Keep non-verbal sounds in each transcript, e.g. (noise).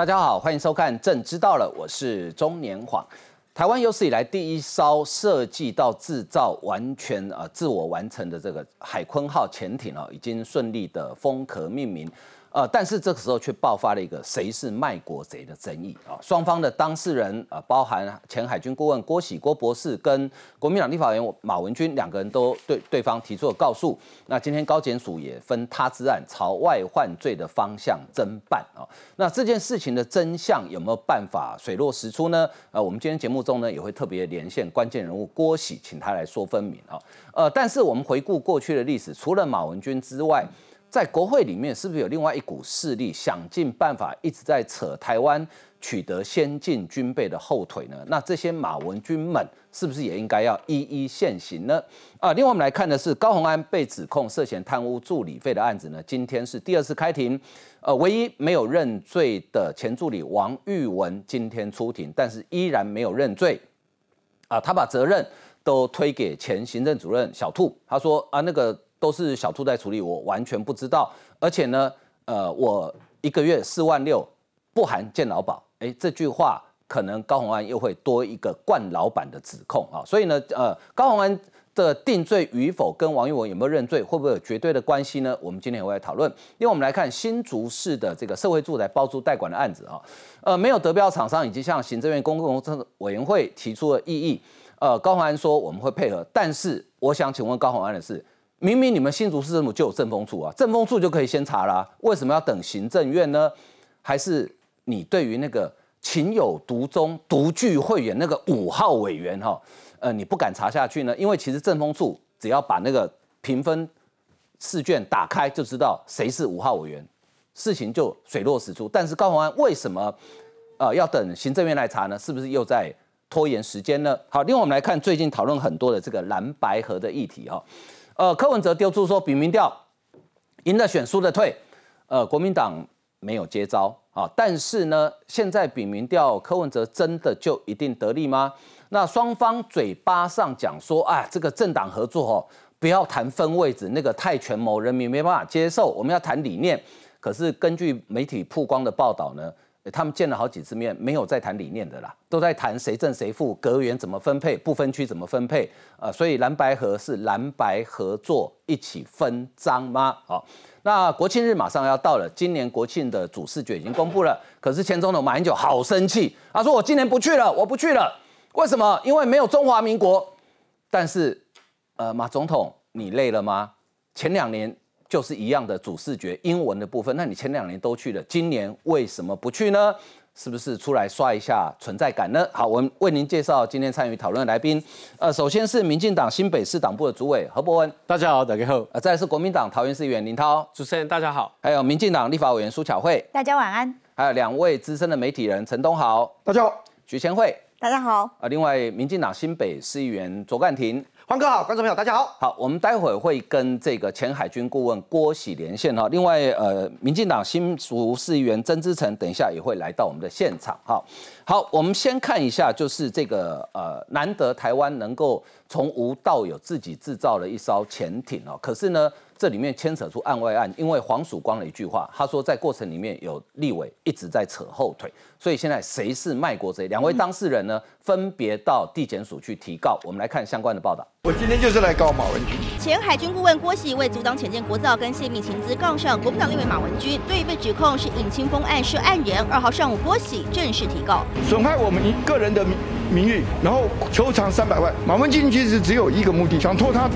大家好，欢迎收看《朕知道了》，我是中年晃。台湾有史以来第一艘设计到制造完全呃自我完成的这个海鲲号潜艇哦，已经顺利的封壳命名。呃，但是这个时候却爆发了一个谁是卖国贼的争议啊！双方的当事人呃，包含前海军顾问郭喜郭博士跟国民党立法员马文君两个人都对对方提出了告诉。那今天高检署也分他之案朝外患罪的方向侦办啊。那这件事情的真相有没有办法水落石出呢？呃，我们今天节目中呢也会特别连线关键人物郭喜，请他来说分明啊。呃，但是我们回顾过去的历史，除了马文君之外，在国会里面，是不是有另外一股势力想尽办法一直在扯台湾取得先进军备的后腿呢？那这些马文军们是不是也应该要一一现行呢？啊，另外我们来看的是高鸿安被指控涉嫌贪污助理费的案子呢，今天是第二次开庭，呃，唯一没有认罪的前助理王玉文今天出庭，但是依然没有认罪，啊，他把责任都推给前行政主任小兔，他说啊那个。都是小兔在处理，我完全不知道。而且呢，呃，我一个月四万六，不含健劳保。哎，这句话可能高鸿安又会多一个惯老板的指控啊。所以呢，呃，高鸿安的定罪与否跟王玉文有没有认罪，会不会有绝对的关系呢？我们今天也会来讨论。因为我们来看新竹市的这个社会住宅包租代管的案子啊，呃，没有得标厂商以及向行政院公共工程委员会提出了异议。呃，高鸿安说我们会配合，但是我想请问高鸿安的是。明明你们新竹市政府就有政风处啊，政风处就可以先查啦，为什么要等行政院呢？还是你对于那个情有独钟、独具慧眼那个五号委员哈，呃，你不敢查下去呢？因为其实政风处只要把那个评分试卷打开，就知道谁是五号委员，事情就水落石出。但是高鸿安为什么呃要等行政院来查呢？是不是又在拖延时间呢？好，另外我们来看最近讨论很多的这个蓝白河的议题哈。呃，柯文哲丢出说比民调赢的选输的退，呃，国民党没有接招啊。但是呢，现在比民调柯文哲真的就一定得利吗？那双方嘴巴上讲说，啊，这个政党合作哦，不要谈分位置，那个太权谋，人民没办法接受。我们要谈理念。可是根据媒体曝光的报道呢？他们见了好几次面，没有再谈理念的啦，都在谈谁正谁负，阁员怎么分配，不分区怎么分配，呃，所以蓝白合是蓝白合作一起分赃吗？好，那国庆日马上要到了，今年国庆的主视觉已经公布了，可是前总统马英九好生气，他说我今年不去了，我不去了，为什么？因为没有中华民国。但是，呃，马总统，你累了吗？前两年。就是一样的主视觉英文的部分，那你前两年都去了，今年为什么不去呢？是不是出来刷一下存在感呢？好，我们为您介绍今天参与讨论的来宾。呃，首先是民进党新北市党部的主委何伯文，大家好，大家好。呃，再来是国民党桃园市议员林涛，主持人大家好。还有民进党立法委员苏巧慧，大家晚安。还有两位资深的媒体人陈东豪，大家好。徐千惠，大家好。啊，另外民进党新北市议员卓干庭。黄哥好，观众朋友大家好。好，我们待会会跟这个前海军顾问郭喜连线哈。另外，呃，民进党新竹市议员曾之成，等一下也会来到我们的现场哈。好，我们先看一下，就是这个呃，难得台湾能够从无到有自己制造了一艘潜艇哦。可是呢。这里面牵扯出案外案，因为黄曙光的一句话，他说在过程里面有立委一直在扯后腿，所以现在谁是卖国贼？两位当事人呢，分别到地检署去提告。我们来看相关的报道。我今天就是来告马文君。前海军顾问郭喜为阻挡潜舰国造跟泄密情资，杠上国民党立委马文君，对于被指控是尹清风案涉案人。二号上午，郭喜正式提告，损害我们一个人的名名誉，然后求偿三百万。马文君其实只有一个目的，想拖他。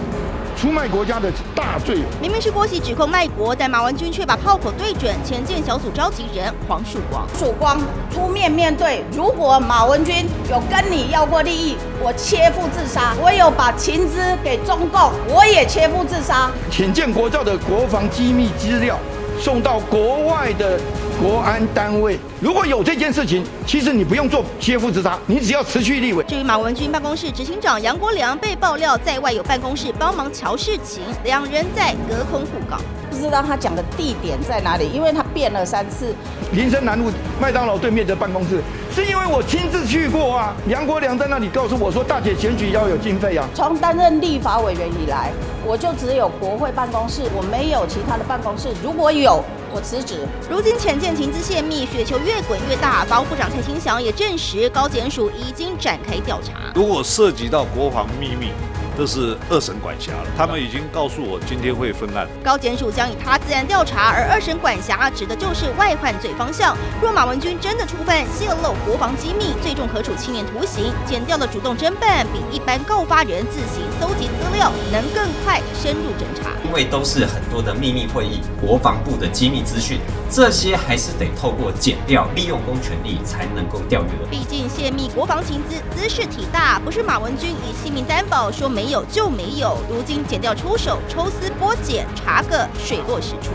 出卖国家的大罪，明明是郭喜指控卖国，但马文君却把炮口对准前建小组召集人黄曙光。曙光出面面对，如果马文君有跟你要过利益，我切腹自杀；我有把情资给中共，我也切腹自杀。潜舰国造的国防机密资料送到国外的。国安单位如果有这件事情，其实你不用做切腹自杀，你只要辞去立委。至于马文君办公室执行长杨国良被爆料在外有办公室帮忙乔事情，两人在隔空互告，不知道他讲的地点在哪里，因为他变了三次。林森南路麦当劳对面的办公室，是因为我亲自去过啊。杨国良在那里告诉我说，大姐选举要有经费啊。从担任立法委员以来，我就只有国会办公室，我没有其他的办公室。如果有。我辞职。如今浅见情资泄密，雪球越滚越大。法务部长蔡清祥也证实，高检署已经展开调查。如果涉及到国防秘密，这是二审管辖了，他们已经告诉我今天会分案。高检署将以他自然调查，而二审管辖指的就是外患罪方向。若马文君真的触犯泄露国防机密，最重可处七年徒刑。检调的主动侦办，比一般告发人自行搜集资料能更快深入侦查。因为都是很多的秘密会议，国防部的机密资讯，这些还是得透过检调，利用公权力才能够调阅。毕竟泄密国防情资，姿势体大，不是马文君以性命担保说没没有就没有。如今剪掉出手，抽丝剥茧，查个水落石出。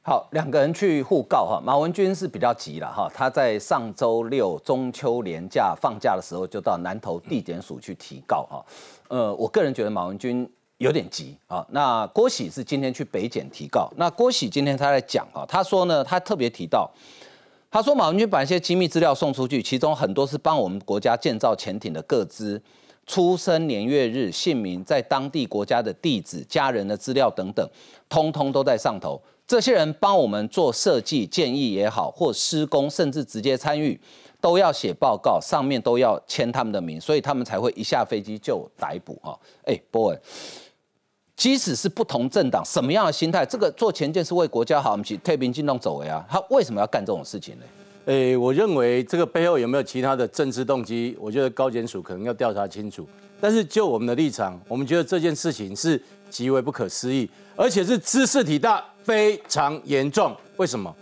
好，两个人去互告哈，马文君是比较急了哈，他在上周六中秋连假放假的时候，就到南投地检署去提告哈。呃，我个人觉得马文君。有点急啊！那郭喜是今天去北检提告。那郭喜今天他在讲啊，他说呢，他特别提到，他说马文君把一些机密资料送出去，其中很多是帮我们国家建造潜艇的各资、出生年月日、姓名、在当地国家的地址、家人的资料等等，通通都在上头。这些人帮我们做设计建议也好，或施工，甚至直接参与，都要写报告，上面都要签他们的名，所以他们才会一下飞机就逮捕哈。哎，boy。即使是不同政党，什么样的心态，这个做前件是为国家好，我们去太平进动走为啊，他为什么要干这种事情呢？诶，我认为这个背后有没有其他的政治动机？我觉得高检署可能要调查清楚。但是就我们的立场，我们觉得这件事情是极为不可思议，而且是知识体大，非常严重。为什么？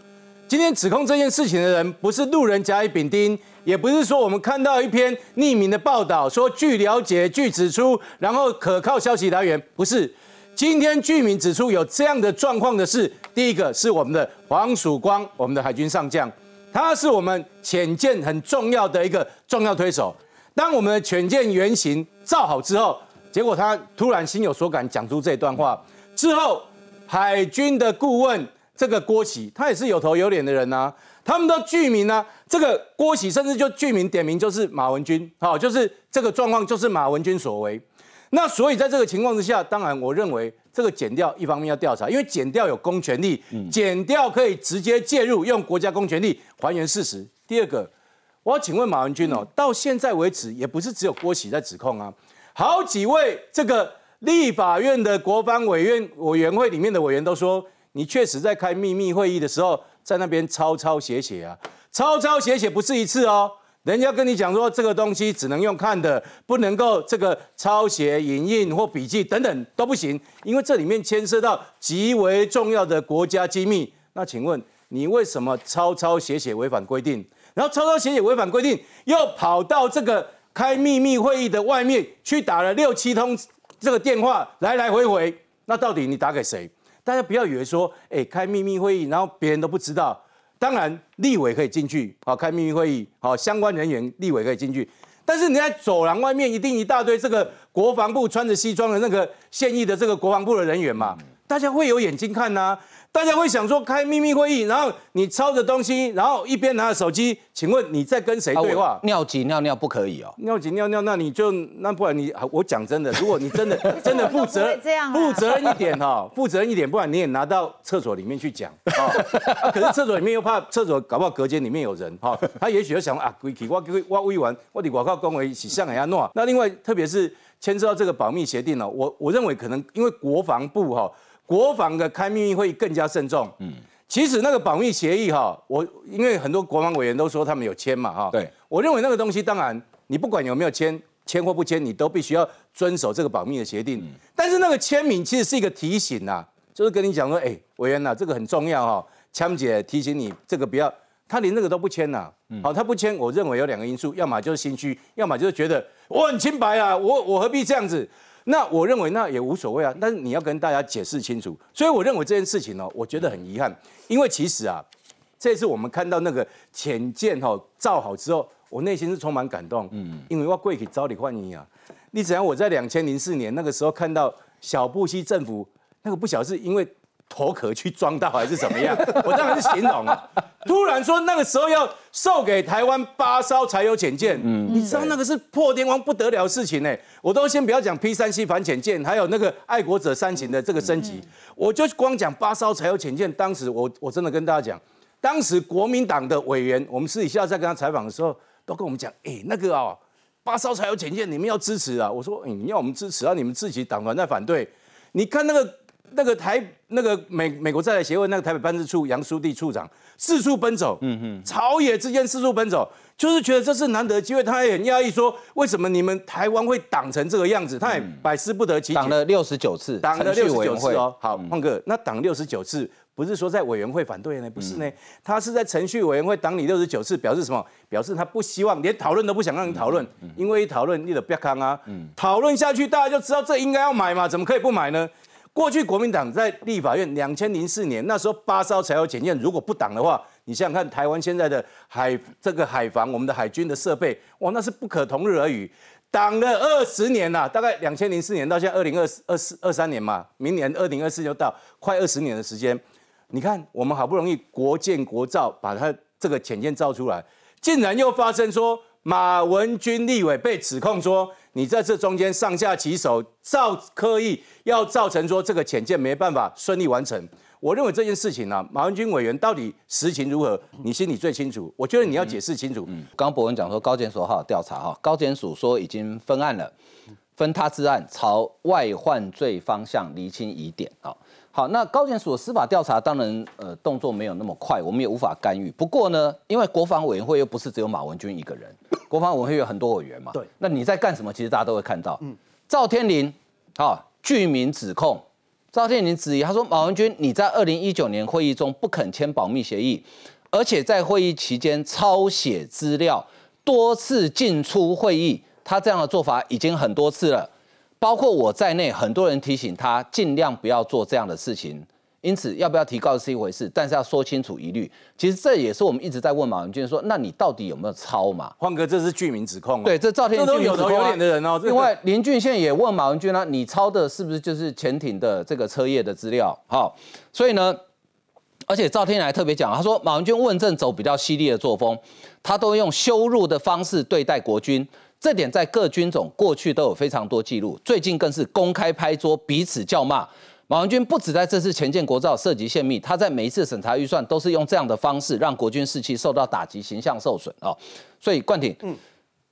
今天指控这件事情的人，不是路人甲乙丙丁，也不是说我们看到一篇匿名的报道，说据了解、据指出，然后可靠消息来源，不是。今天居民指出有这样的状况的是，第一个是我们的黄曙光，我们的海军上将，他是我们潜舰很重要的一个重要推手。当我们的潜舰原型造好之后，结果他突然心有所感，讲出这段话之后，海军的顾问这个郭喜，他也是有头有脸的人呐，他们的居民呢，这个郭喜甚至就具名点名就是马文君，好，就是这个状况就是马文君所为。那所以在这个情况之下，当然我认为这个减掉一方面要调查，因为减掉有公权力，减掉可以直接介入，用国家公权力还原事实。第二个，我要请问马文君哦，到现在为止也不是只有郭喜在指控啊，好几位这个立法院的国防委员委员会里面的委员都说，你确实在开秘密会议的时候在那边抄抄写写啊，抄抄写写不是一次哦。人家跟你讲说，这个东西只能用看的，不能够这个抄写、影印或笔记等等都不行，因为这里面牵涉到极为重要的国家机密。那请问你为什么抄抄写写违反规定？然后抄抄写写违反规定，又跑到这个开秘密会议的外面去打了六七通这个电话，来来回回。那到底你打给谁？大家不要以为说，哎，开秘密会议，然后别人都不知道。当然，立委可以进去，好开秘密会议，好相关人员立委可以进去，但是你在走廊外面一定一大堆这个国防部穿着西装的那个现役的这个国防部的人员嘛，大家会有眼睛看呐。大家会想说开秘密会议，然后你抄着东西，然后一边拿着手机，请问你在跟谁对话？尿急尿尿不可以哦。尿急尿尿，那你就那不然你我讲真的，如果你真的 (laughs) 真的负责 (laughs) 负责任一点 (laughs) 哈，负责任一点，不然你也拿到厕所里面去讲啊。可是厕所里面又怕厕所搞不好隔间里面有人哈，他也许就想啊，鬼气我我喂完我的广告恭维是像人家弄。那另外特别是牵涉到这个保密协定呢，我我认为可能因为国防部哈。国防的开秘密会议更加慎重。嗯，其实那个保密协议哈，我因为很多国防委员都说他们有签嘛哈。对，我认为那个东西当然你不管有没有签，签或不签，你都必须要遵守这个保密的协定。但是那个签名其实是一个提醒呐，就是跟你讲说，哎，委员呐，这个很重要哈，枪姐提醒你这个不要，他连那个都不签呐。好，他不签，我认为有两个因素，要么就是心虚，要么就是觉得我很清白啊，我我何必这样子？那我认为那也无所谓啊，但是你要跟大家解释清楚。所以我认为这件事情呢，我觉得很遗憾，因为其实啊，这次我们看到那个潜舰哈造好之后，我内心是充满感动。嗯，因为我贵体招你欢迎啊。你只要我在两千零四年那个时候看到小布希政府那个不晓得是因为头壳去撞到还是怎么样？(laughs) 我当然是形容啊。突然说那个时候要售给台湾八艘柴油潜舰，嗯，你知道那个是破天荒不得了的事情呢。我都先不要讲 P 三 C 反潜舰，还有那个爱国者三型的这个升级，我就光讲八艘柴油潜舰。当时我我真的跟大家讲，当时国民党的委员，我们私底下在跟他采访的时候，都跟我们讲，哎，那个啊，八艘柴油潜舰你们要支持啊。我说，你要我们支持啊，你们自己党团在反对。你看那个。那个台那个美美国在台协会那个台北办事处杨书弟处长四处奔走，嗯哼，朝野之间四处奔走，就是觉得这是难得机会。他也很压抑，说为什么你们台湾会挡成这个样子？他也百思不得其解。挡了六十九次，挡了六十九次哦。好，胖哥，那挡六十九次不是说在委员会反对呢？不是呢，他是在程序委员会挡你六十九次，表示什么？表示他不希望连讨论都不想让你讨论，因为一讨论你的不要看啊。讨论下去，大家就知道这应该要买嘛，怎么可以不买呢？过去国民党在立法院两千零四年那时候八艘柴油检验，如果不挡的话，你想想看台湾现在的海这个海防，我们的海军的设备，哇，那是不可同日而语。挡了二十年了，大概两千零四年到现在二零二四二四二三年嘛，明年二零二四就到快二十年的时间。你看我们好不容易国建国造把它这个潜舰造出来，竟然又发生说马文君立委被指控说。你在这中间上下其手，造刻意要造成说这个潜舰没办法顺利完成。我认为这件事情呢，马文君委员到底实情如何，你心里最清楚。我觉得你要解释清楚。嗯，刚刚博文讲说高检所好调查哈，高检署说已经分案了，分他之案，朝外患罪方向厘清疑点啊。好，那高检署司法调查当然呃动作没有那么快，我们也无法干预。不过呢，因为国防委员会又不是只有马文君一个人。国防委员会有很多委员嘛？对，那你在干什么？其实大家都会看到。嗯，赵天麟，啊，具名指控，赵天麟质疑，他说马文君你在二零一九年会议中不肯签保密协议，而且在会议期间抄写资料，多次进出会议，他这样的做法已经很多次了，包括我在内，很多人提醒他尽量不要做这样的事情。因此，要不要提告是一回事，但是要说清楚疑虑。其实这也是我们一直在问马文君说：“那你到底有没有抄嘛？”换哥，这是具名指控。对，这赵天都有头有脸的人哦。另外，林俊宪也问马文君啊：“你抄的是不是就是潜艇的这个车业的资料？”好，所以呢，而且赵天还特别讲，他说马文君问政走比较犀利的作风，他都用羞辱的方式对待国军，这点在各军种过去都有非常多记录，最近更是公开拍桌，彼此叫骂。马文君不止在这次前建国造涉及泄密，他在每一次审查预算都是用这样的方式让国军士气受到打击、形象受损哦。所以冠廷，嗯，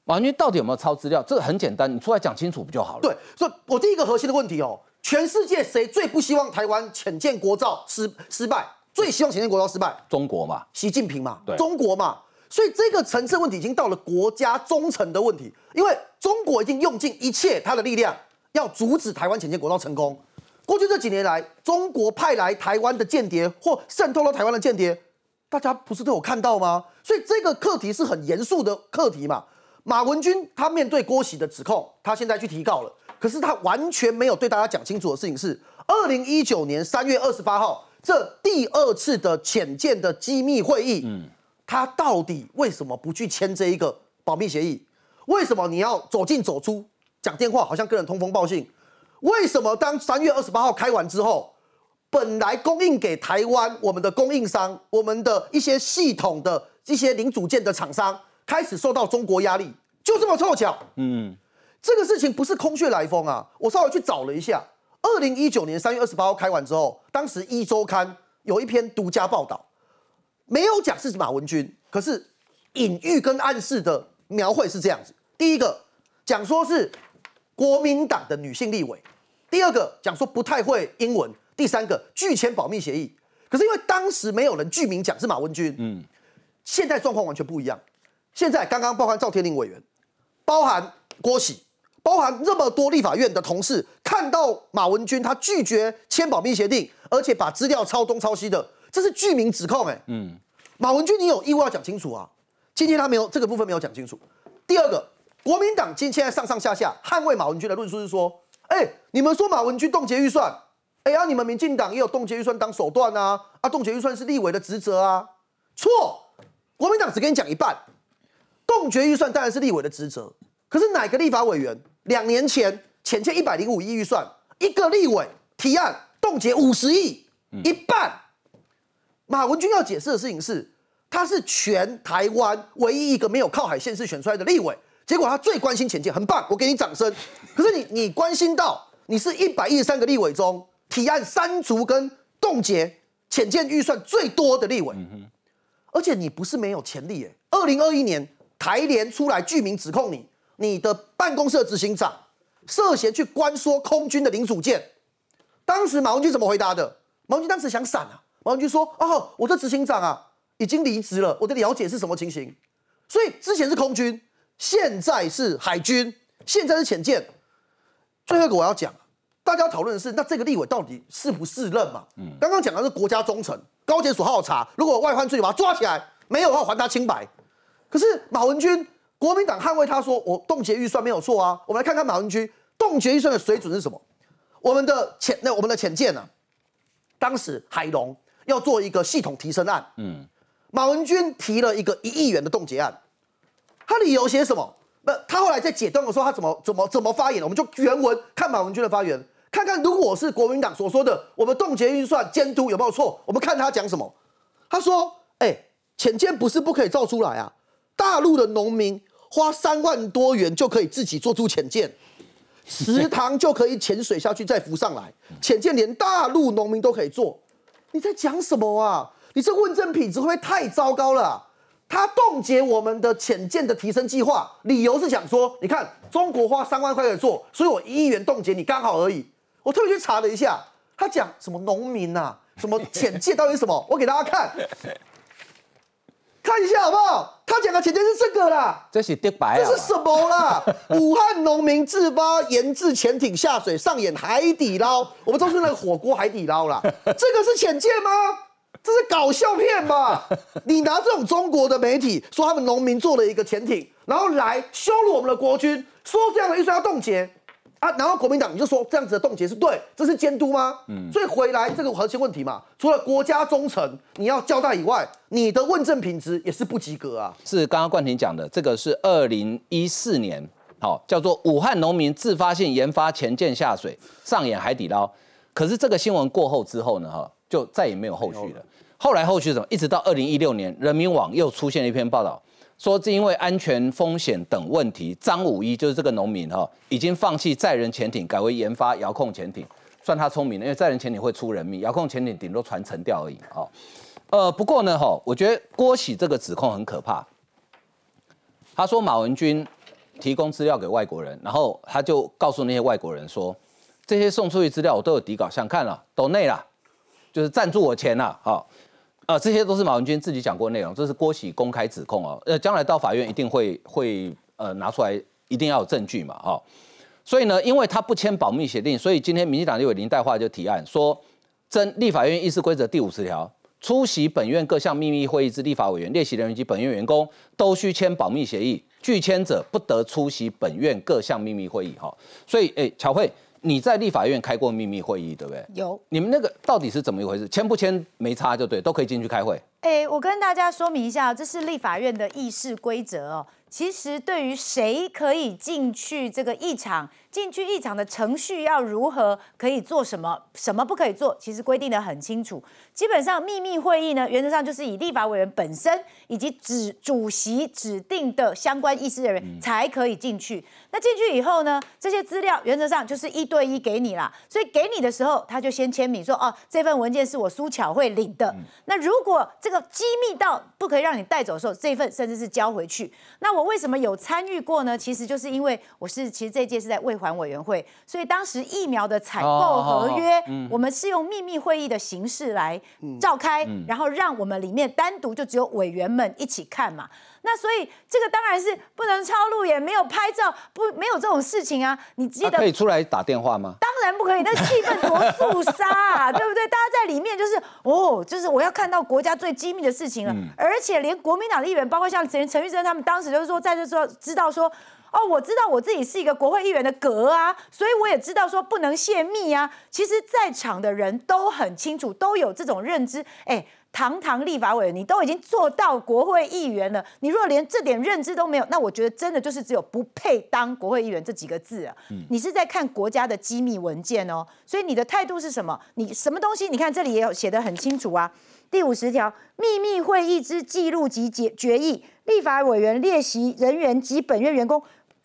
马文君到底有没有抄资料？这个很简单，你出来讲清楚不就好了？对，所以我第一个核心的问题哦，全世界谁最不希望台湾浅建国造失失败？最希望浅建国造失败？中国嘛，习近平嘛，对，中国嘛。所以这个层次问题已经到了国家忠诚的问题，因为中国已经用尽一切他的力量要阻止台湾浅建国造成功。过去这几年来，中国派来台湾的间谍或渗透到台湾的间谍，大家不是都有看到吗？所以这个课题是很严肃的课题嘛。马文君他面对郭喜的指控，他现在去提告了，可是他完全没有对大家讲清楚的事情是：二零一九年三月二十八号这第二次的浅见的机密会议，嗯，他到底为什么不去签这一个保密协议？为什么你要走进走出讲电话，好像跟人通风报信？为什么当三月二十八号开完之后，本来供应给台湾我们的供应商、我们的一些系统的一些零组件的厂商开始受到中国压力，就这么凑巧？嗯，这个事情不是空穴来风啊！我稍微去找了一下，二零一九年三月二十八号开完之后，当时一周刊有一篇独家报道，没有讲是马文君，可是隐喻跟暗示的描绘是这样子：第一个讲说是。国民党的女性立委，第二个讲说不太会英文，第三个拒签保密协议。可是因为当时没有人具名讲是马文君，嗯，现在状况完全不一样。现在刚刚包含赵天麟委员，包含郭喜，包含这么多立法院的同事，看到马文君他拒绝签保密协定，而且把资料抄东抄西的，这是具名指控，哎，嗯，马文君你有义务要讲清楚啊。今天他没有这个部分没有讲清楚。第二个。国民党今现在上上下下捍卫马文君的论述是说，哎，你们说马文君冻结预算，哎呀，你们民进党也有冻结预算当手段啊，啊，冻结预算是立委的职责啊，错，国民党只跟你讲一半，冻结预算当然是立委的职责，可是哪个立法委员两年前浅欠一百零五亿预算，一个立委提案冻结五十亿，一半。马文君要解释的事情是，他是全台湾唯一一个没有靠海县市选出来的立委，结果他最关心浅见，很棒，我给你掌声。可是你你关心到，你是一百一十三个立委中提案删除跟冻结浅见预算最多的立委，而且你不是没有潜力耶。二零二一年台联出来具名指控你，你的办公室执行长涉嫌去关说空军的零组件，当时马文君怎么回答的？马文君当时想闪啊。马文君说：“哦，我的执行长啊，已经离职了。我的了解是什么情形？所以之前是空军，现在是海军，现在是潜舰。最后一个我要讲，大家讨论的是，那这个立委到底是不是任嘛？嗯，刚刚讲的是国家忠诚，高检所好好查，如果外患罪，把他抓起来，没有的话还他清白。可是马文君，国民党捍卫他说，我冻结预算没有错啊。我们来看看马文君冻结预算的水准是什么？我们的潜那我们的潜舰呢？当时海龙。要做一个系统提升案，嗯，马文君提了一个一亿元的冻结案，他理由写什么？不，他后来在解冻的时候，他怎么怎么怎么发言？我们就原文看马文君的发言，看看如果是国民党所说的，我们冻结预算监督有没有错？我们看他讲什么。他说：“哎，浅见不是不可以造出来啊，大陆的农民花三万多元就可以自己做出浅见，池塘就可以潜水下去再浮上来，浅见连大陆农民都可以做。”你在讲什么啊？你这问政品质会不会太糟糕了？他冻结我们的浅见的提升计划，理由是想说，你看中国花三万块钱做，所以我一亿元冻结你刚好而已。我特别去查了一下，他讲什么农民啊，什么浅见到底什么？我给大家看，看一下好不好？他讲的浅见是这个啦，这是跌白，这是什么啦？(laughs) 武汉农民自发研制潜艇下水上演海底捞，我们都是那个火锅海底捞啦。这个是浅见吗？这是搞笑片吧？你拿这种中国的媒体说他们农民做了一个潜艇，然后来羞辱我们的国军，说这样的预算要冻结。啊，然后国民党你就说这样子的冻结是对，这是监督吗？嗯，所以回来这个核心问题嘛，除了国家忠诚你要交代以外，你的问政品质也是不及格啊。是刚刚冠廷讲的，这个是二零一四年，好叫做武汉农民自发性研发前舰下水上演海底捞，可是这个新闻过后之后呢，哈，就再也没有后续了。后来后续什么？一直到二零一六年，人民网又出现了一篇报道。说是因为安全风险等问题，张五一就是这个农民哈，已经放弃载人潜艇，改为研发遥控潜艇，算他聪明了，因为载人潜艇会出人命，遥控潜艇顶多船沉掉而已哦。呃，不过呢哈，我觉得郭喜这个指控很可怕。他说马文君提供资料给外国人，然后他就告诉那些外国人说，这些送出去资料我都有底稿，想看了，都内了，就是赞助我钱了，好。啊，这些都是马文君自己讲过内容，这是郭喜公开指控哦。呃，将来到法院一定会会呃拿出来，一定要有证据嘛，哈。所以呢，因为他不签保密协定，所以今天民进党立委林代化就提案说，真立法院议事规则第五十条，出席本院各项秘密会议之立法委员、列席人员及本院员工，都需签保密协议，拒签者不得出席本院各项秘密会议，哈。所以，哎，巧慧。你在立法院开过秘密会议，对不对？有。你们那个到底是怎么一回事？签不签没差就对，都可以进去开会。哎，我跟大家说明一下，这是立法院的议事规则哦。其实对于谁可以进去这个议场，进去议场的程序要如何，可以做什么，什么不可以做，其实规定的很清楚。基本上秘密会议呢，原则上就是以立法委员本身以及指主席指定的相关议事人员才可以进去。那进去以后呢，这些资料原则上就是一对一给你啦。所以给你的时候，他就先签名说，哦，这份文件是我苏巧慧领的。那如果这个机密到不可以让你带走的时候，这份甚至是交回去。那我为什么有参与过呢？其实就是因为我是其实这届是在卫环委员会，所以当时疫苗的采购合约，我们是用秘密会议的形式来召开，然后让我们里面单独就只有委员们一起看嘛。那所以这个当然是不能抄录，也没有拍照，不没有这种事情啊。你记得可以出来打电话吗？当然不可以，那气氛多肃杀啊，对不对？大家在里面就是哦，就是我要看到国家最机密的事情了，而且连国民党的议员，包括像陈陈玉珍他们，当时就是说在这说知道说。哦，我知道我自己是一个国会议员的格啊，所以我也知道说不能泄密啊。其实，在场的人都很清楚，都有这种认知。哎。堂堂立法委员，你都已经做到国会议员了，你如果连这点认知都没有，那我觉得真的就是只有不配当国会议员这几个字啊。你是在看国家的机密文件哦，所以你的态度是什么？你什么东西？你看这里也有写的很清楚啊。第五十条，秘密会议之记录及决决议，立法委员列席人员及本院员工。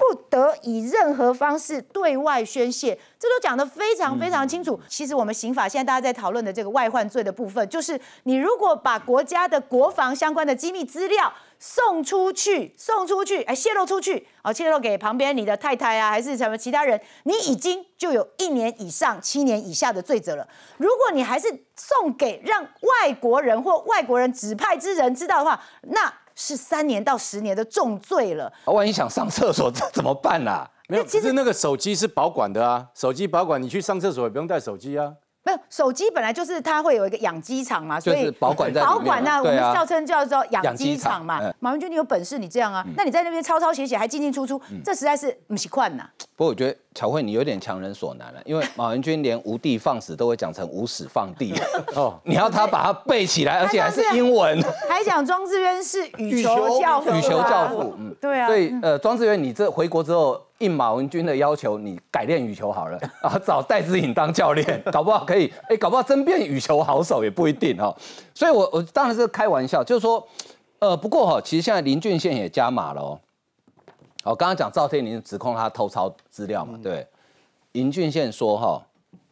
不得以任何方式对外宣泄，这都讲得非常非常清楚。其实我们刑法现在大家在讨论的这个外患罪的部分，就是你如果把国家的国防相关的机密资料送出去，送出去，哎，泄露出去，哦，泄露给旁边你的太太啊，还是什么其他人，你已经就有一年以上七年以下的罪责了。如果你还是送给让外国人或外国人指派之人知道的话，那。是三年到十年的重罪了。万一想上厕所，这 (laughs) 怎么办啊？没有，其实那个手机是保管的啊，手机保管，你去上厕所也不用带手机啊。没有手机本来就是它会有一个养鸡场嘛，所以保管在保管呢我们笑称叫做养鸡场嘛。马文君，你有本事你这样啊？那你在那边抄抄写写还进进出出，这实在是不习惯呐。不过我觉得乔慧你有点强人所难了，因为 (laughs) 马文君连无地放矢都会讲成无屎放地 (laughs) 哦，你要他把它背起来，而且还是英文，(laughs) 还讲庄志渊是羽球教父，羽球教父，嗯，对啊。所以呃，庄志渊，你这回国之后。应马文君的要求，你改练羽球好了啊，找戴志颖当教练，搞不好可以，哎，搞不好真变羽球好手也不一定哦。所以，我我当然是开玩笑，就是说，呃，不过哈，其实现在林俊宪也加码了哦。好，刚刚讲赵天林指控他偷抄资料嘛，对。林俊宪说哈，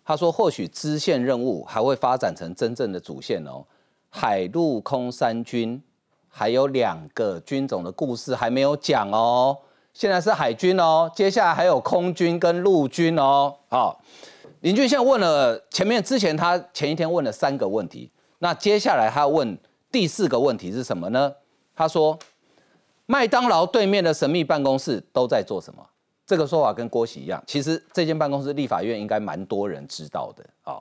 他说或许支线任务还会发展成真正的主线哦，海陆空三军还有两个军种的故事还没有讲哦。现在是海军哦，接下来还有空军跟陆军哦。好，林俊宪问了前面之前他前一天问了三个问题，那接下来他问第四个问题是什么呢？他说麦当劳对面的神秘办公室都在做什么？这个说法跟郭喜一样，其实这间办公室立法院应该蛮多人知道的啊。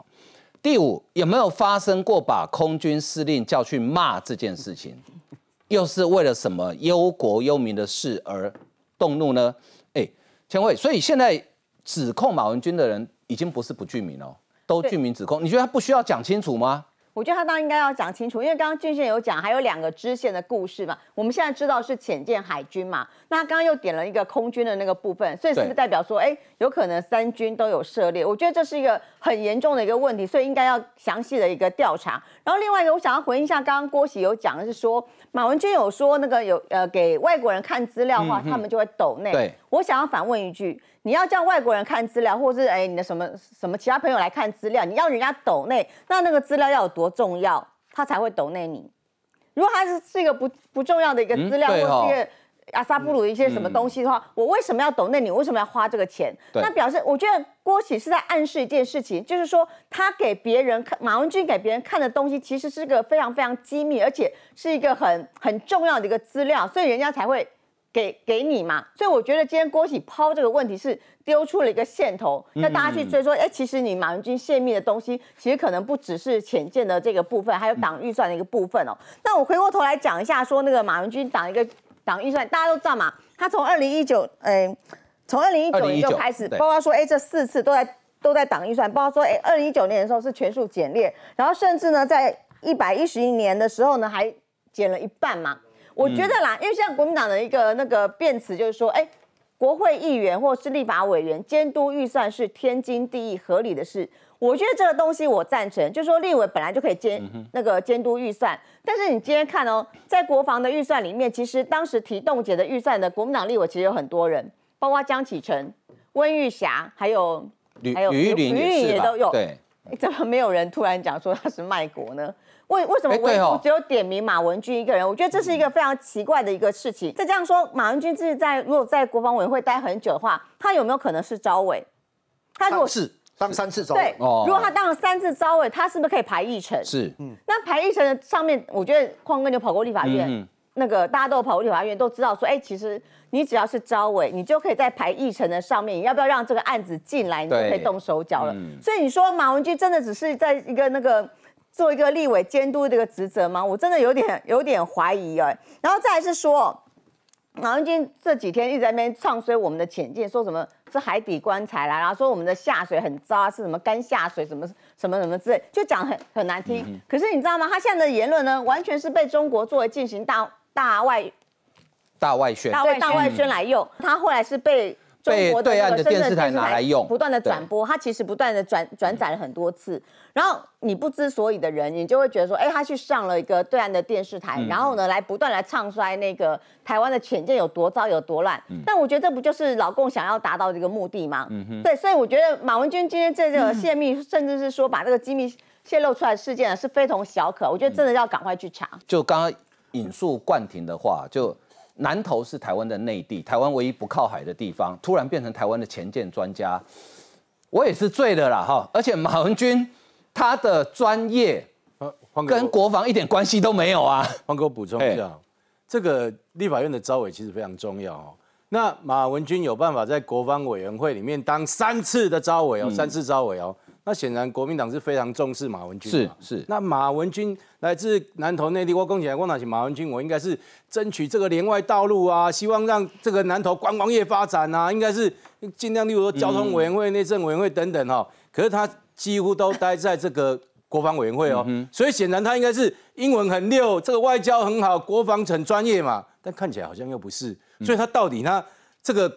第五，有没有发生过把空军司令叫去骂这件事情？又是为了什么忧国忧民的事而？动怒呢？哎，千惠，所以现在指控马文君的人已经不是不具名哦，都具名指控。你觉得他不需要讲清楚吗？我觉得他当然应该要讲清楚，因为刚刚俊宪有讲，还有两个支线的故事嘛。我们现在知道是浅见海军嘛，那他刚刚又点了一个空军的那个部分，所以是不是代表说，哎，有可能三军都有涉猎？我觉得这是一个很严重的一个问题，所以应该要详细的一个调查。然后另外一个，我想要回应一下，刚刚郭喜有讲的是说，马文君有说那个有呃给外国人看资料的话，他们就会抖内。对，我想要反问一句。你要叫外国人看资料，或是哎你的什么什么其他朋友来看资料，你要人家抖内，那那个资料要有多重要，他才会抖内你。如果他是是一个不不重要的一个资料，或是一个阿萨布鲁一些什么东西的话，我为什么要懂那你？为什么要花这个钱？那表示我觉得郭启是在暗示一件事情，就是说他给别人看马文君给别人看的东西，其实是个非常非常机密，而且是一个很很重要的一个资料，所以人家才会。给给你嘛，所以我觉得今天郭喜抛这个问题是丢出了一个线头，让大家去追说，哎，其实你马文君泄密的东西，其实可能不只是浅见的这个部分，还有党预算的一个部分哦。那我回过头来讲一下，说那个马文君党一个党预算，大家都知道嘛，他从二零一九，哎，从二零一九年就开始，包括说，哎，这四次都在都在党预算，包括说，哎，二零一九年的时候是全数减列，然后甚至呢，在一百一十一年的时候呢，还减了一半嘛。我觉得啦，因为现在国民党的一个那个辩词就是说，哎，国会议员或是立法委员监督预算是天经地义、合理的事。我觉得这个东西我赞成，就是说立委本来就可以监那个监督预算。但是你今天看哦，在国防的预算里面，其实当时提冻结的预算的国民党立委其实有很多人，包括江启臣、温玉霞，还有还有吕玉玲也都有。对，怎么没有人突然讲说他是卖国呢？为为什么唯独只有点名马文君一个人？我觉得这是一个非常奇怪的一个事情。再这样说，马文君是在如果在国防委员会待很久的话，他有没有可能是招委？他如果是当三次招委，对，如果他当了三次招委，他是不是可以排议程？是，嗯。那排议程的上面，我觉得匡哥就跑过立法院，那个大家都有跑过立法院，都知道说，哎，其实你只要是招委，你就可以在排议程的上面，你要不要让这个案子进来，你就可以动手脚了。所以你说马文君真的只是在一个那个。做一个立委监督这个职责吗？我真的有点有点怀疑哎。然后再是说，马文君这几天一直在那边唱衰我们的潜舰，说什么是海底棺材啦，然后说我们的下水很糟啊，是什么干下水，什么什么什么之类，就讲很很难听。可是你知道吗？他现在的言论呢，完全是被中国作为进行大大外大外宣，对大外宣来用。他后来是被中国对岸的电视台拿来用，不断的转播。他其实不断的转转载了很多次。然后你不知所以的人，你就会觉得说，哎，他去上了一个对岸的电视台，然后呢，来不断来唱衰那个台湾的潜舰有多糟有多烂。但我觉得这不就是老共想要达到这个目的吗？对，所以我觉得马文君今天这个泄密，甚至是说把这个机密泄露出来的事件呢，是非同小可。我觉得真的要赶快去查。就刚刚引述冠廷的话，就。南投是台湾的内地，台湾唯一不靠海的地方，突然变成台湾的前舰专家，我也是醉了啦哈！而且马文君他的专业，跟国防一点关系都没有啊。方哥补充一下，这个立法院的招委其实非常重要哦。那马文君有办法在国防委员会里面当三次的招委哦，三次招委哦。那显然国民党是非常重视马文君，是是。那马文君来自南投内地，我讲起来，我拿起马文君，我应该是争取这个连外道路啊，希望让这个南投观光业发展啊，应该是尽量，例如说交通委员会、内政委员会等等哈。可是他几乎都待在这个国防委员会哦，所以显然他应该是英文很溜，这个外交很好，国防很专业嘛。但看起来好像又不是，所以他到底他这个。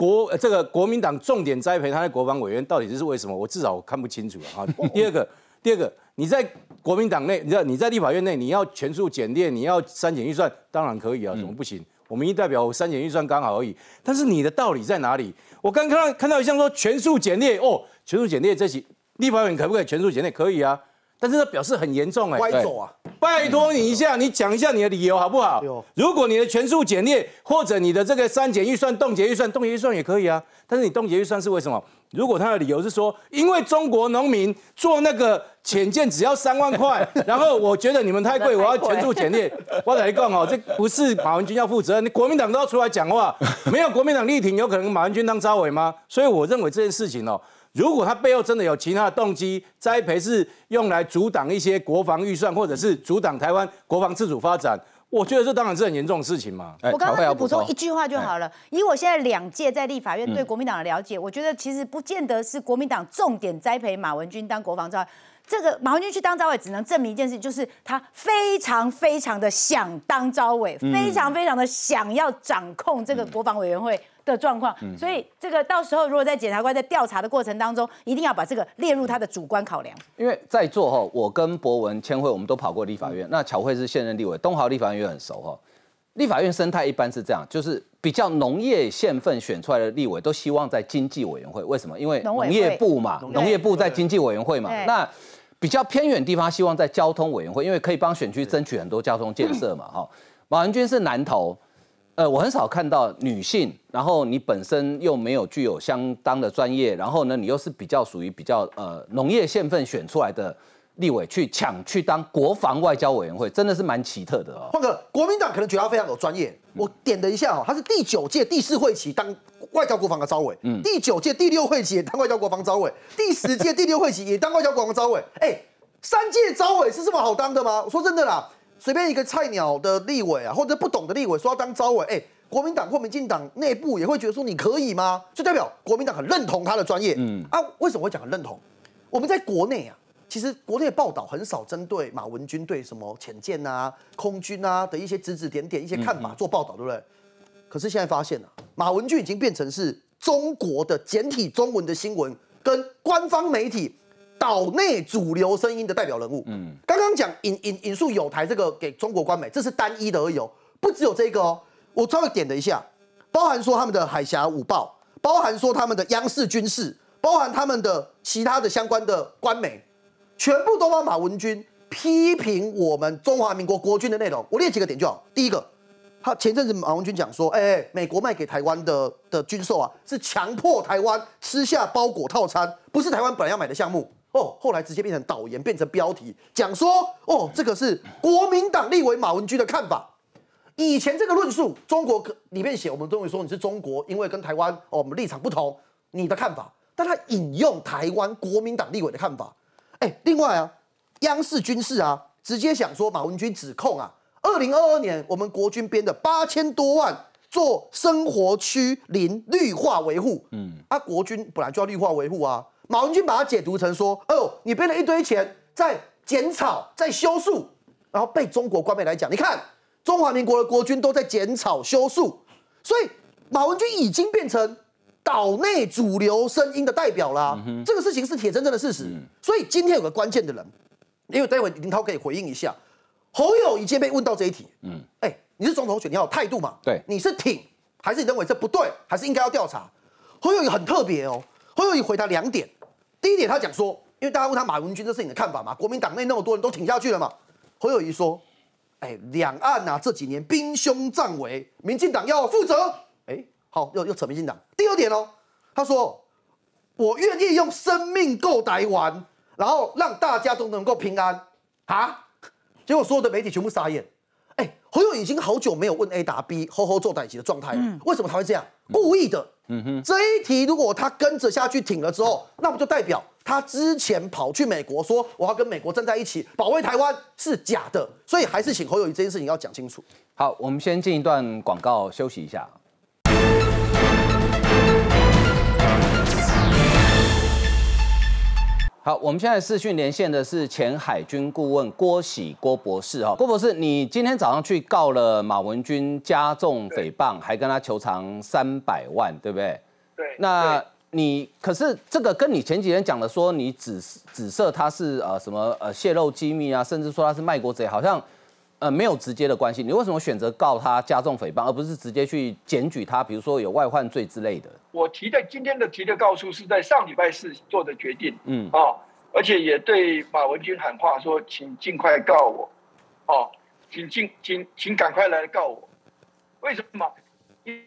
国这个国民党重点栽培他的国防委员到底是为什么？我至少我看不清楚啊。第二个，第二个，你在国民党内，你知道你在立法院内，你要全数减列，你要删减预算，当然可以啊，怎么不行？我民意代表删减预算刚好而已。但是你的道理在哪里？我刚看到看到像说全数减列哦，全数减列这些立法院可不可以全数减列？可以啊。但是他表示很严重哎，歪走啊！拜托你一下，你讲一下你的理由好不好？如果你的全数减列，或者你的这个删减预算、冻结预算、冻结预算也可以啊。但是你冻结预算是为什么？如果他的理由是说，因为中国农民做那个浅见只要三万块，(laughs) 然后我觉得你们太贵，我要全数减列。(laughs) 我来讲哦，这不是马文君要负责任，你国民党都要出来讲话。没有国民党力挺，有可能马文君当招委吗？所以我认为这件事情哦。如果他背后真的有其他的动机，栽培是用来阻挡一些国防预算，或者是阻挡台湾国防自主发展，我觉得这当然是很严重的事情嘛。我刚刚要补充一句话就好了。以我现在两届在立法院对国民党的了解，我觉得其实不见得是国民党重点栽培马文君当国防招。这个马文君去当招委，只能证明一件事，就是他非常非常的想当招委，非常非常的想要掌控这个国防委员会的状况。所以这个到时候如果在检察官在调查的过程当中，一定要把这个列入他的主观考量。因为在座哈，我跟博文、千惠，我们都跑过立法院。那巧慧是现任立委，东豪立法院也很熟哈。立法院生态一般是这样，就是比较农业县份选出来的立委，都希望在经济委员会。为什么？因为农业部嘛，农业部在经济委员会嘛。那比较偏远地方，希望在交通委员会，因为可以帮选区争取很多交通建设嘛。哈，马文君是南投，呃，我很少看到女性，然后你本身又没有具有相当的专业，然后呢，你又是比较属于比较呃农业县份选出来的立委去抢去当国防外交委员会，真的是蛮奇特的哦。换个国民党可能觉得他非常有专业，我点了一下哦，他是第九届第四会期当。外交国防的招委，嗯，第九届第六会期也当外交国防招委，第十届第六会期也当外交国防招委，哎，三届招委是这么好当的吗？我说真的啦，随便一个菜鸟的立委啊，或者不懂的立委说要当招委，哎，国民党或民进党内部也会觉得说你可以吗？就代表国民党很认同他的专业，嗯啊，为什么会讲很认同？我们在国内啊，其实国内报道很少针对马文君对什么潜舰啊、空军啊的一些指指点点、一些看法做报道，对不对？可是现在发现了，马文君已经变成是中国的简体中文的新闻跟官方媒体岛内主流声音的代表人物。嗯，刚刚讲引引引述有台这个给中国官媒，这是单一的而已哦，不只有这个哦。我稍微点了一下，包含说他们的海峡五报，包含说他们的央视军事，包含他们的其他的相关的官媒，全部都帮马文君批评我们中华民国国军的内容。我列几个点就好。第一个。他前阵子马文君讲说，哎哎，美国卖给台湾的的军售啊，是强迫台湾吃下包裹套餐，不是台湾本来要买的项目哦。后来直接变成导言，变成标题，讲说，哦，这个是国民党立委马文君的看法。以前这个论述，中国里面写，我们都会说你是中国，因为跟台湾哦，我们立场不同，你的看法。但他引用台湾国民党立委的看法，哎，另外啊，央视军事啊，直接想说马文君指控啊。二零二二年，我们国军编的八千多万做生活区林绿化维护。嗯，啊，国军本来就要绿化维护啊。马文君把它解读成说，哦，你背了一堆钱在剪草、在修树，然后被中国官媒来讲，你看中华民国的国军都在剪草修树，所以马文君已经变成岛内主流声音的代表啦。这个事情是铁铮铮的事实。所以今天有个关键的人，因为待会林涛可以回应一下。侯友已经被问到这一题，嗯，哎，你是总统选，你要有态度嘛？对，你是挺还是你认为这不对，还是应该要调查？侯友谊很特别哦，侯友谊回答两点。第一点，他讲说，因为大家问他马文君这是你的看法嘛，国民党内那么多人都挺下去了嘛。侯友谊说，哎，两岸呐这几年兵凶战危，民进党要负责。哎，好，又又扯民进党。第二点哦，他说，我愿意用生命够台湾，然后让大家都能够平安啊。结果所有的媒体全部傻眼。哎，侯友已经好久没有问 A 答 B，吼吼做代级的状态了。为什么他会这样？故意的。嗯哼，这一题如果他跟着下去挺了之后，那不就代表他之前跑去美国说我要跟美国站在一起保卫台湾是假的？所以还是请侯友谊这件事情要讲清楚。好，我们先进一段广告休息一下。好，我们现在视讯连线的是前海军顾问郭喜郭博士哈，郭博士，你今天早上去告了马文君加重诽谤，还跟他求偿三百万，对不对？对。那你可是这个跟你前几天讲的说你指指涉他是呃什么呃泄露机密啊，甚至说他是卖国贼，好像呃没有直接的关系。你为什么选择告他加重诽谤，而不是直接去检举他，比如说有外患罪之类的？我提的今天的提的告诉是在上礼拜四做的决定，嗯啊，而且也对马文君喊话说，请尽快告我，哦，请尽请请赶快来告我，为什么？因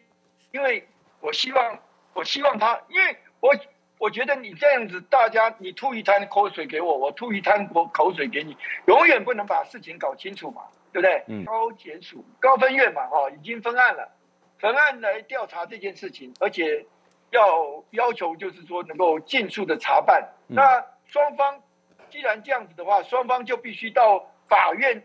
因为我希望我希望他，因为我我觉得你这样子，大家你吐一滩口水给我，我吐一滩口口水给你，永远不能把事情搞清楚嘛，对不对？嗯。高检署高分院嘛，哈，已经分案了，分案来调查这件事情，而且。要要求就是说能够尽速的查办。那双方既然这样子的话，双方就必须到法院，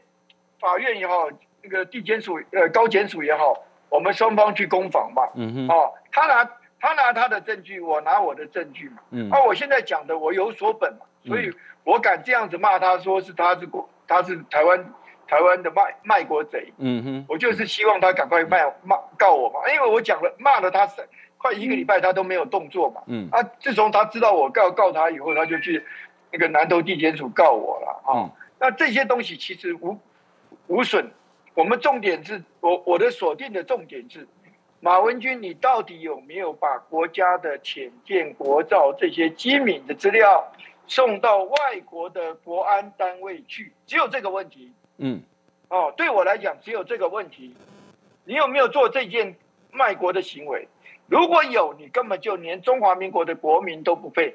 法院也好，那个地检署呃高检署也好，我们双方去攻防嘛。嗯哼。哦，他拿他拿他的证据，我拿我的证据嘛。嗯。啊，我现在讲的我有所本嘛，所以我敢这样子骂他说是他是国他是台湾台湾的卖卖国贼。嗯哼。我就是希望他赶快卖骂告我嘛，因为我讲了骂了他是。快一个礼拜他都没有动作嘛，嗯，啊，自从他知道我告告他以后，他就去那个南投地检署告我了啊。那这些东西其实无无损，我们重点是我我的锁定的重点是，马文君，你到底有没有把国家的潜舰国造这些机敏的资料送到外国的国安单位去？只有这个问题，嗯，哦，对我来讲只有这个问题，你有没有做这件卖国的行为？如果有，你根本就连中华民国的国民都不配，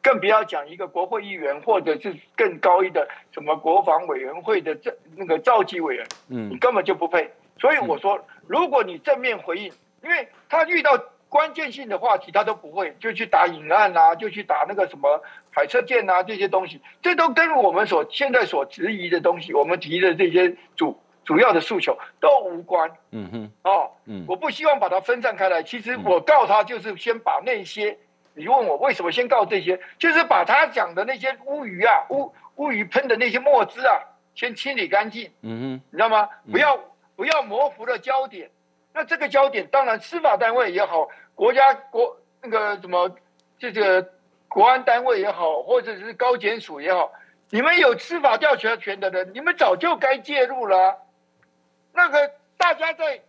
更不要讲一个国会议员，或者是更高一的什么国防委员会的这那个召集委员，嗯，你根本就不配。所以我说，如果你正面回应，因为他遇到关键性的话题，他都不会，就去打引案啊，就去打那个什么海测舰啊这些东西，这都跟我们所现在所质疑的东西，我们提的这些主。主要的诉求都无关，嗯哼，哦，嗯，我不希望把它分散开来。其实我告他就是先把那些，你问我为什么先告这些，就是把他讲的那些乌鱼啊、乌乌鱼喷的那些墨汁啊，先清理干净，嗯哼，你知道吗？不要不要模糊了焦点。那这个焦点，当然司法单位也好，国家国那个什么这个国安单位也好，或者是高检署也好，你们有司法调查权的人，你们早就该介入了。那个大家在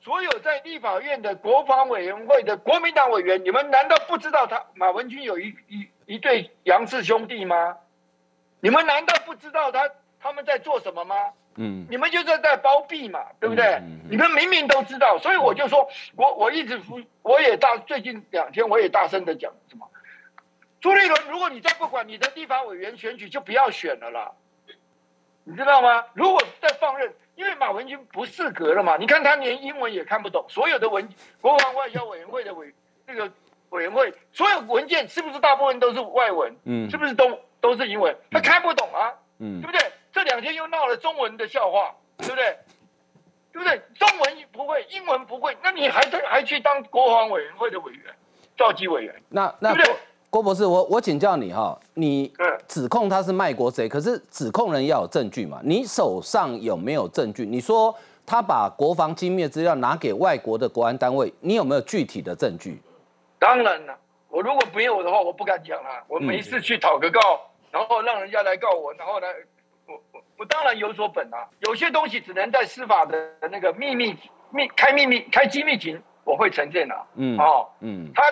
所有在立法院的国防委员会的国民党委员，你们难道不知道他马文君有一一一对杨氏兄弟吗？你们难道不知道他他们在做什么吗？嗯，你们就是在包庇嘛，对不对？你们明明都知道，所以我就说，我我一直我也大最近两天我也大声的讲什么，朱立伦，如果你再不管你的立法委员选举，就不要选了啦，你知道吗？如果再放任。因为马文君不适格了嘛，你看他连英文也看不懂，所有的文国防外交委员会的委那个委员会所有文件是不是大部分都是外文？嗯，是不是都都是英文？他看不懂啊，嗯，对不对？这两天又闹了中文的笑话，对不对？对不对？中文不会，英文不会，那你还还去当国防委员会的委员、召集委员？那那郭郭博士，我我请教你哈，你指控他是卖国贼，可是指控人要有证据嘛？你手上有没有证据？你说他把国防机密资料拿给外国的国安单位，你有没有具体的证据？当然了，我如果没有的话，我不敢讲啊。我没事去讨个告，然后让人家来告我，然后呢，我我我当然有所本啊。有些东西只能在司法的那个秘密秘开秘密开机密庭，我会承认啊。嗯，哦，嗯，他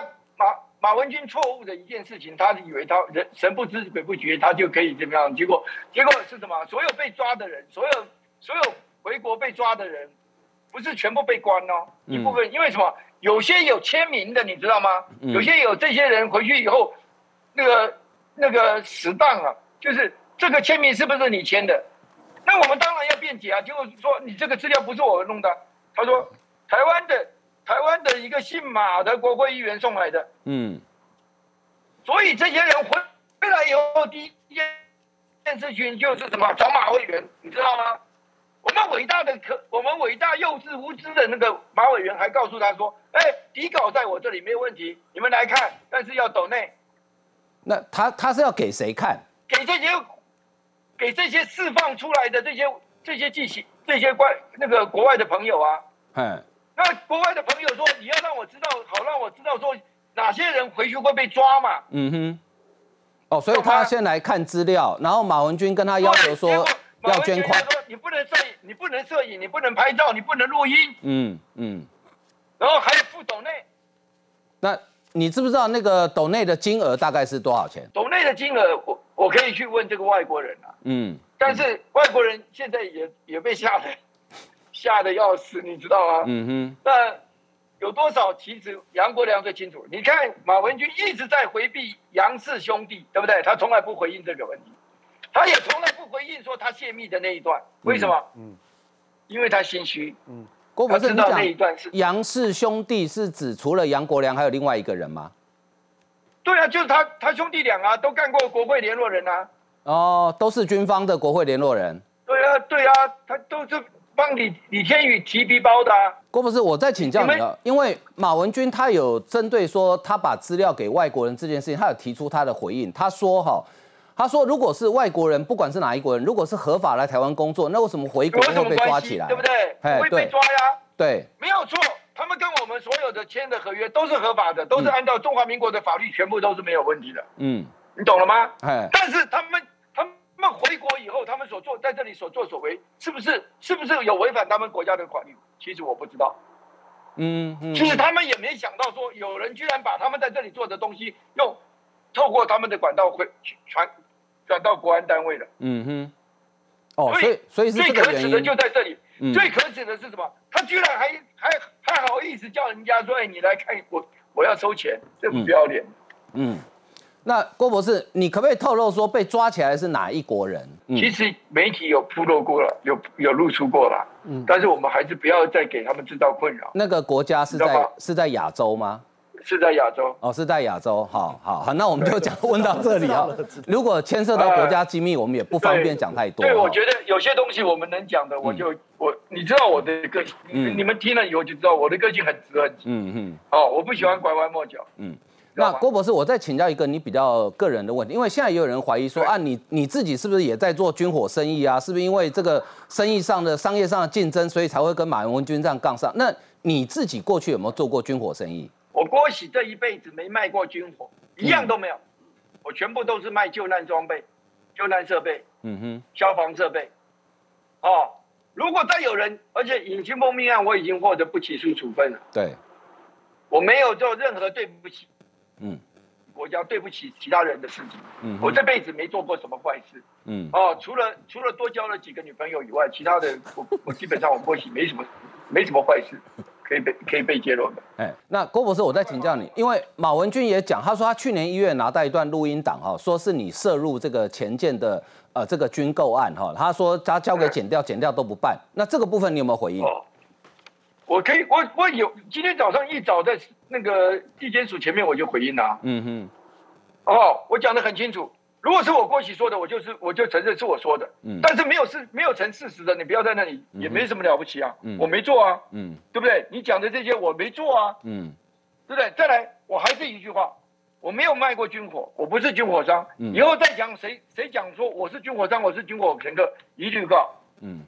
马马文君错误的一件事情，他以为他人神不知鬼不觉，他就可以怎么样？结果结果是什么？所有被抓的人，所有所有回国被抓的人，不是全部被关哦，一部分因为什么？有些有签名的，你知道吗？有些有这些人回去以后，那个那个死当啊，就是这个签名是不是你签的？那我们当然要辩解啊，就是说你这个资料不是我弄的。他说台湾的台湾的一个姓马的国会议员送来的。嗯。所以这些人回回来以后，第一件事情就是什么找马委员，你知道吗？我们伟大的可，我们伟大幼稚无知的那个马委员还告诉他说：“哎，底稿在我这里没有问题，你们来看，但是要抖内。”那他他是要给谁看？给这些，给这些释放出来的这些这些记者、这些关那个国外的朋友啊。嗯。那国外的朋友说：“你要让我知道，好让我知道说哪些人回去会被抓嘛。”嗯哼。哦，所以他先来看资料，然后马文君跟他要求说。要捐款，说你不能摄影，你不能摄影，你不能拍照，你不能录音。嗯嗯，然后还有付董内。那你知不知道那个斗内的金额大概是多少钱？斗内的金额，我我可以去问这个外国人啊。嗯，但是外国人现在也也被吓得吓得要死，你知道吗？嗯哼。那有多少？其实杨国良最清楚。你看马文君一直在回避杨氏兄弟，对不对？他从来不回应这个问题。他也从来不回应说他泄密的那一段，为什么？嗯，因为他心虚。嗯，郭博士，你讲杨氏兄弟是指除了杨国良还有另外一个人吗？对啊，就是他，他兄弟俩啊，都干过国会联络人啊。哦，都是军方的国会联络人。对啊，对啊，他都是帮李李天宇提皮包的。郭博士，我再请教你了，因为马文君他有针对说他把资料给外国人这件事情，他有提出他的回应，他说哈。他说：“如果是外国人，不管是哪一国人，如果是合法来台湾工作，那为什么回国会被抓起来？对不对？会被抓呀。对，没有错。他们跟我们所有的签的合约都是合法的，都是按照中华民国的法律，全部都是没有问题的。嗯，你懂了吗？哎。但是他们他们回国以后，他们所做在这里所作所为，是不是是不是有违反他们国家的法律？其实我不知道。嗯嗯。其实他们也没想到说，有人居然把他们在这里做的东西，用透过他们的管道回传。”转到国安单位了。嗯哼。哦，所以所以最可耻的就在这里。最可耻的是什么？他居然还还还好意思叫人家说：“哎，你来看我，我要收钱，这不要脸。”嗯。那郭博士，你可不可以透露说被抓起来是哪一国人？嗯其实媒体有披露过了，有有露出过了。嗯。但是我们还是不要再给他们制造困扰。那个国家是在是在亚洲吗？是在亚洲哦，是在亚洲，好好好，那我们就讲 (laughs) 问到这里啊。如果牵涉到国家机密，我们也不方便讲太多。对，我觉得有些东西我们能讲的，我就我，你知道我的个性，你们听了以后就知道我的个性很直很直。嗯嗯。哦，我不喜欢拐弯抹角。嗯。那郭博士，我再请教一个你比较个人的问题，因为现在也有人怀疑说啊，你你自己是不是也在做军火生意啊？是不是因为这个生意上的商业上的竞争，所以才会跟马文军这样杠上？那你自己过去有没有做过军火生意？我郭喜这一辈子没卖过军火，一样都没有。我全部都是卖救难装备、救难设备，嗯哼，消防设备。哦，如果再有人，而且尹清峰命案我已经获得不起诉处分了。对，我没有做任何对不起，嗯，国家对不起其他人的事情。嗯，我这辈子没做过什么坏事。嗯，哦，除了除了多交了几个女朋友以外，其他的我 (laughs) 我基本上我过去没什么没什么坏事。可以被可以被揭露的。哎，那郭博士，我再请教你，因为马文君也讲，他说他去年一月拿到一段录音档，哈，说是你涉入这个前建的呃这个军购案，哈，他说他交给剪掉，剪掉都不办。那这个部分你有没有回应？我可以，我我有，今天早上一早在那个地检署前面我就回应了。嗯哼。哦，我讲的很清楚，如果是我郭启说的，我就是我就承认是我说的。嗯，但是没有事没有成事实的，你不要在那里，也没什么了不起啊。嗯，我没做啊。嗯，对不对？你讲的这些我没做啊。嗯，对不对？再来，我还是一句话，我没有卖过军火，我不是军火商。嗯以后再讲谁谁讲说我是军火商，我是军火乘客，一律告。嗯，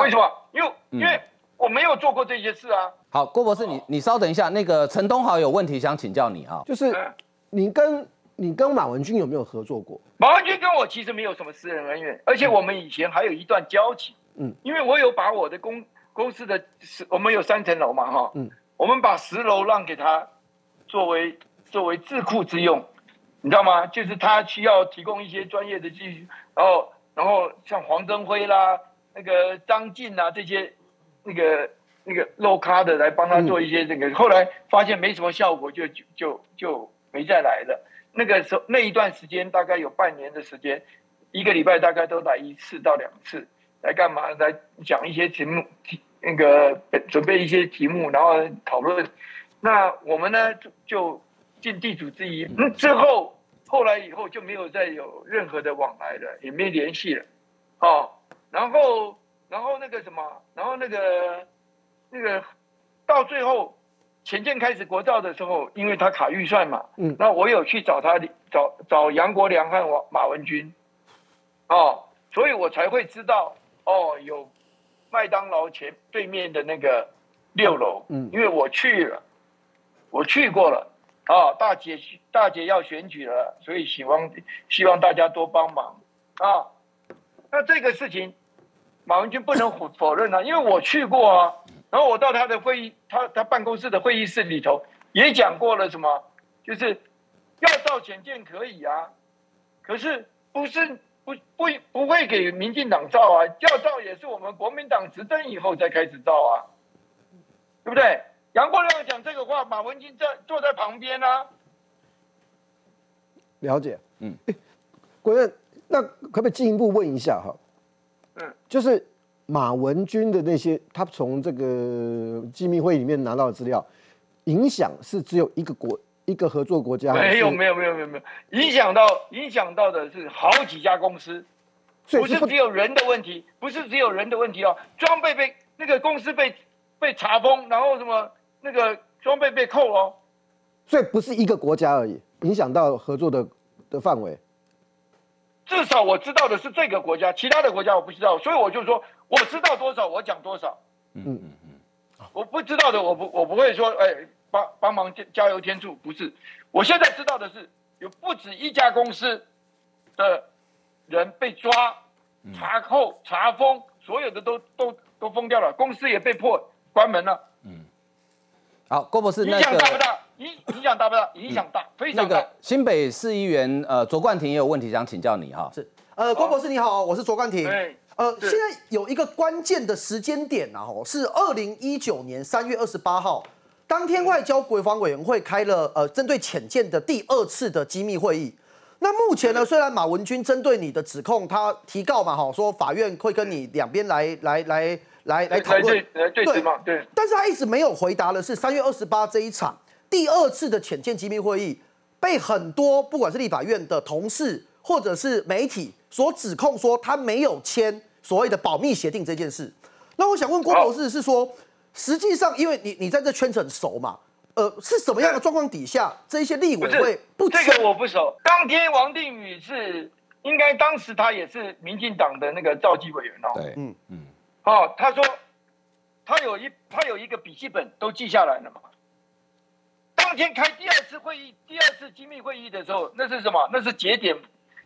为什么？因为因为我没有做过这些事啊。好，郭博士，你你稍等一下，那个陈东豪有问题想请教你啊，就是你跟。你跟马文君有没有合作过？马文君跟我其实没有什么私人恩怨，而且我们以前还有一段交情。嗯，因为我有把我的公公司的十，我们有三层楼嘛，哈，嗯，我们把十楼让给他作为作为智库之用，你知道吗？就是他需要提供一些专业的技术，然后然后像黄登辉啦、那个张晋啊这些那个那个 low 咖的来帮他做一些这个，后来发现没什么效果，就就就就没再来了。那个时候那一段时间大概有半年的时间，一个礼拜大概都来一次到两次，来干嘛？来讲一些题目，那个准备一些题目，然后讨论。那我们呢就就尽地主之谊。嗯之后后来以后就没有再有任何的往来了，也没联系了。哦，然后然后那个什么，然后那个那个到最后。前建开始国造的时候，因为他卡预算嘛，嗯，那我有去找他，找找杨国良和马马文君，哦，所以我才会知道，哦，有麦当劳前对面的那个六楼，嗯，因为我去了，我去过了，啊，大姐大姐要选举了，所以希望希望大家多帮忙，啊，那这个事情，马文君不能否否认啊，因为我去过啊。然后我到他的会议，他他办公室的会议室里头也讲过了什么，就是要造潜舰可以啊，可是不是不不不会给民进党造啊，要造也是我们国民党执政以后才开始造啊，对不对？杨国亮讲这个话，马文君在坐在旁边啊。了解，嗯，国任，那可不可以进一步问一下哈？嗯，就是。马文君的那些，他从这个机密会里面拿到的资料，影响是只有一个国一个合作国家？没有没有没有没有没有，影响到影响到的是好几家公司，不是只有人的问题，不是只有人的问题哦，装备被那个公司被被查封，然后什么那个装备被扣哦，所以不是一个国家而已，影响到合作的的范围。至少我知道的是这个国家，其他的国家我不知道，所以我就说。我知道多少，我讲多少。嗯嗯嗯，我不知道的，我不我不会说，哎，帮帮忙加加油添醋，不是。我现在知道的是，有不止一家公司的人被抓、查扣、查封，所有的都都都封掉了，公司也被迫关门了。嗯。好，郭博士，影响大不大？影影响大不大？影响大，非常大。新北市议员呃卓冠廷也有问题想请教你哈。是，呃，郭博士你好，我是卓冠廷。呃，现在有一个关键的时间点啊，吼，是二零一九年三月二十八号，当天外交国防委员会开了呃针对浅见的第二次的机密会议。那目前呢，虽然马文君针对你的指控，他提告嘛，哈，说法院会跟你两边来来来来来讨论，对嘛，对。但是他一直没有回答的是三月二十八这一场第二次的浅见机密会议，被很多不管是立法院的同事或者是媒体。所指控说他没有签所谓的保密协定这件事，那我想问郭博士是说，实际上因为你你在这圈子很熟嘛，呃，是什么样的状况底下这些立委会不这个我不熟。当天王定宇是应该当时他也是民进党的那个召集委员哦，对，嗯嗯，哦，他说他有一他有一个笔记本都记下来了嘛。当天开第二次会议，第二次机密会议的时候，那是什么？那是节点。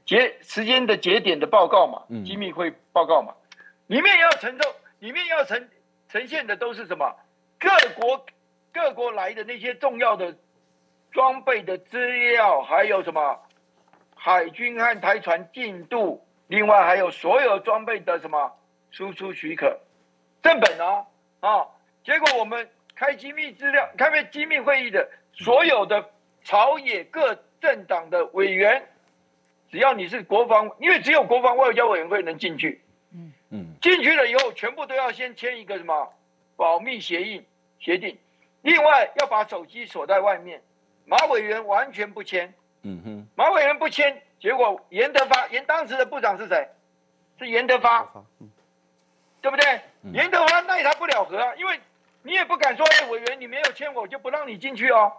节时间的节点的报告嘛，机密会报告嘛，里面要承受，里面要呈呈现的都是什么？各国各国来的那些重要的装备的资料，还有什么海军和台船进度，另外还有所有装备的什么输出许可正本哦啊！结果我们开机密资料，开机密会议的所有的朝野各政党的委员。只要你是国防，因为只有国防外交委员会能进去，嗯嗯，进去了以后，全部都要先签一个什么保密协议协定，另外要把手机锁在外面，马委员完全不签，嗯哼，马委员不签，结果严德发，严当时的部长是谁？是严德发，对不对？严德发奈他不了和啊，因为你也不敢说，哎，委员你没有签我就不让你进去哦，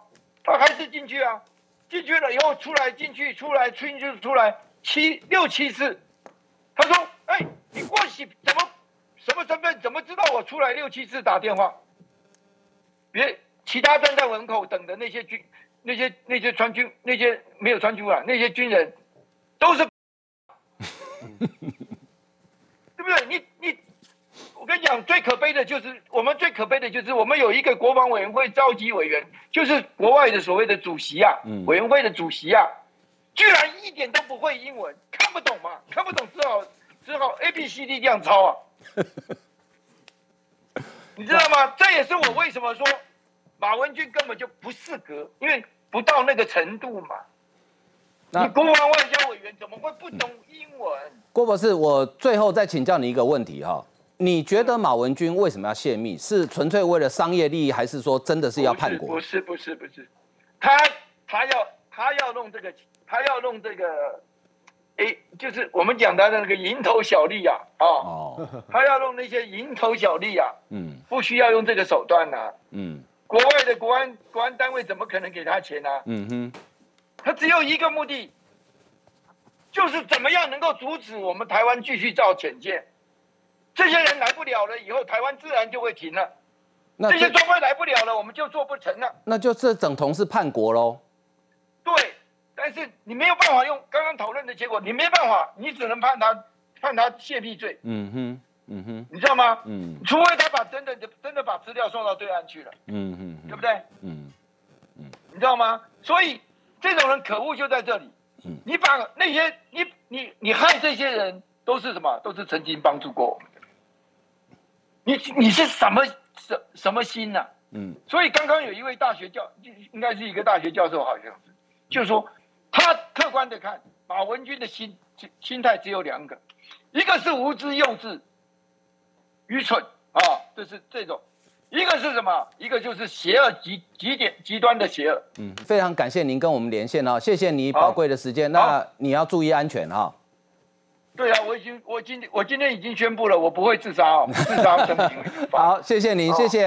他还是进去啊，进去了以后出来进去出来进去出来七六七次，他说，哎，你过去怎么什么身份？怎么知道我出来六七次打电话？别其他站在门口等的那些军。那些那些穿军那些没有穿军啊，那些军人都是，(laughs) 对不对？你，跟你讲，最可悲的就是我们最可悲的就是我们有一个国防委员会召集委员，就是国外的所谓的主席啊，委员会的主席啊，居然一点都不会英文，看不懂嘛？看不懂只好只好 A B C D 这样抄啊，(laughs) 你知道吗？这也是我为什么说马文君根本就不适合，因为。不到那个程度嘛？你国防外交委员怎么会不懂英文？郭博士，我最后再请教你一个问题哈，你觉得马文君为什么要泄密？是纯粹为了商业利益，还是说真的是要叛国？不是不是不是，他他要他要弄这个，他要弄这个，哎，就是我们讲他的那个蝇头小利啊，哦，他要弄那些蝇头小利啊，嗯，不需要用这个手段呐，嗯。国外的国安国安单位怎么可能给他钱呢？嗯哼，他只有一个目的，就是怎么样能够阻止我们台湾继续造潜舰。这些人来不了了，以后台湾自然就会停了。那这些装备来不了了，我们就做不成了。那就这等同是叛国喽。对，但是你没有办法用刚刚讨论的结果，你没办法，你只能判他判他泄密罪。嗯哼。嗯哼，你知道吗？嗯，除非他把真的真的把资料送到对岸去了。嗯哼，对不对？嗯嗯，你知道吗？所以这种人可恶就在这里。嗯，你把那些你你你害这些人都是什么？都是曾经帮助过我们的。你你是什么什什么心呐？嗯，所以刚刚有一位大学教，应该是一个大学教授，好像是，就是说他客观的看马文君的心心态只有两个，一个是无知幼稚。愚蠢啊，这是这种，一个是什么？一个就是邪恶极极点极端的邪恶。嗯，非常感谢您跟我们连线哦，谢谢你宝贵的时间。那你要注意安全哈。对啊，我已经我今我今天已经宣布了，我不会自杀哦，自杀。(laughs) 好，谢谢您，谢谢。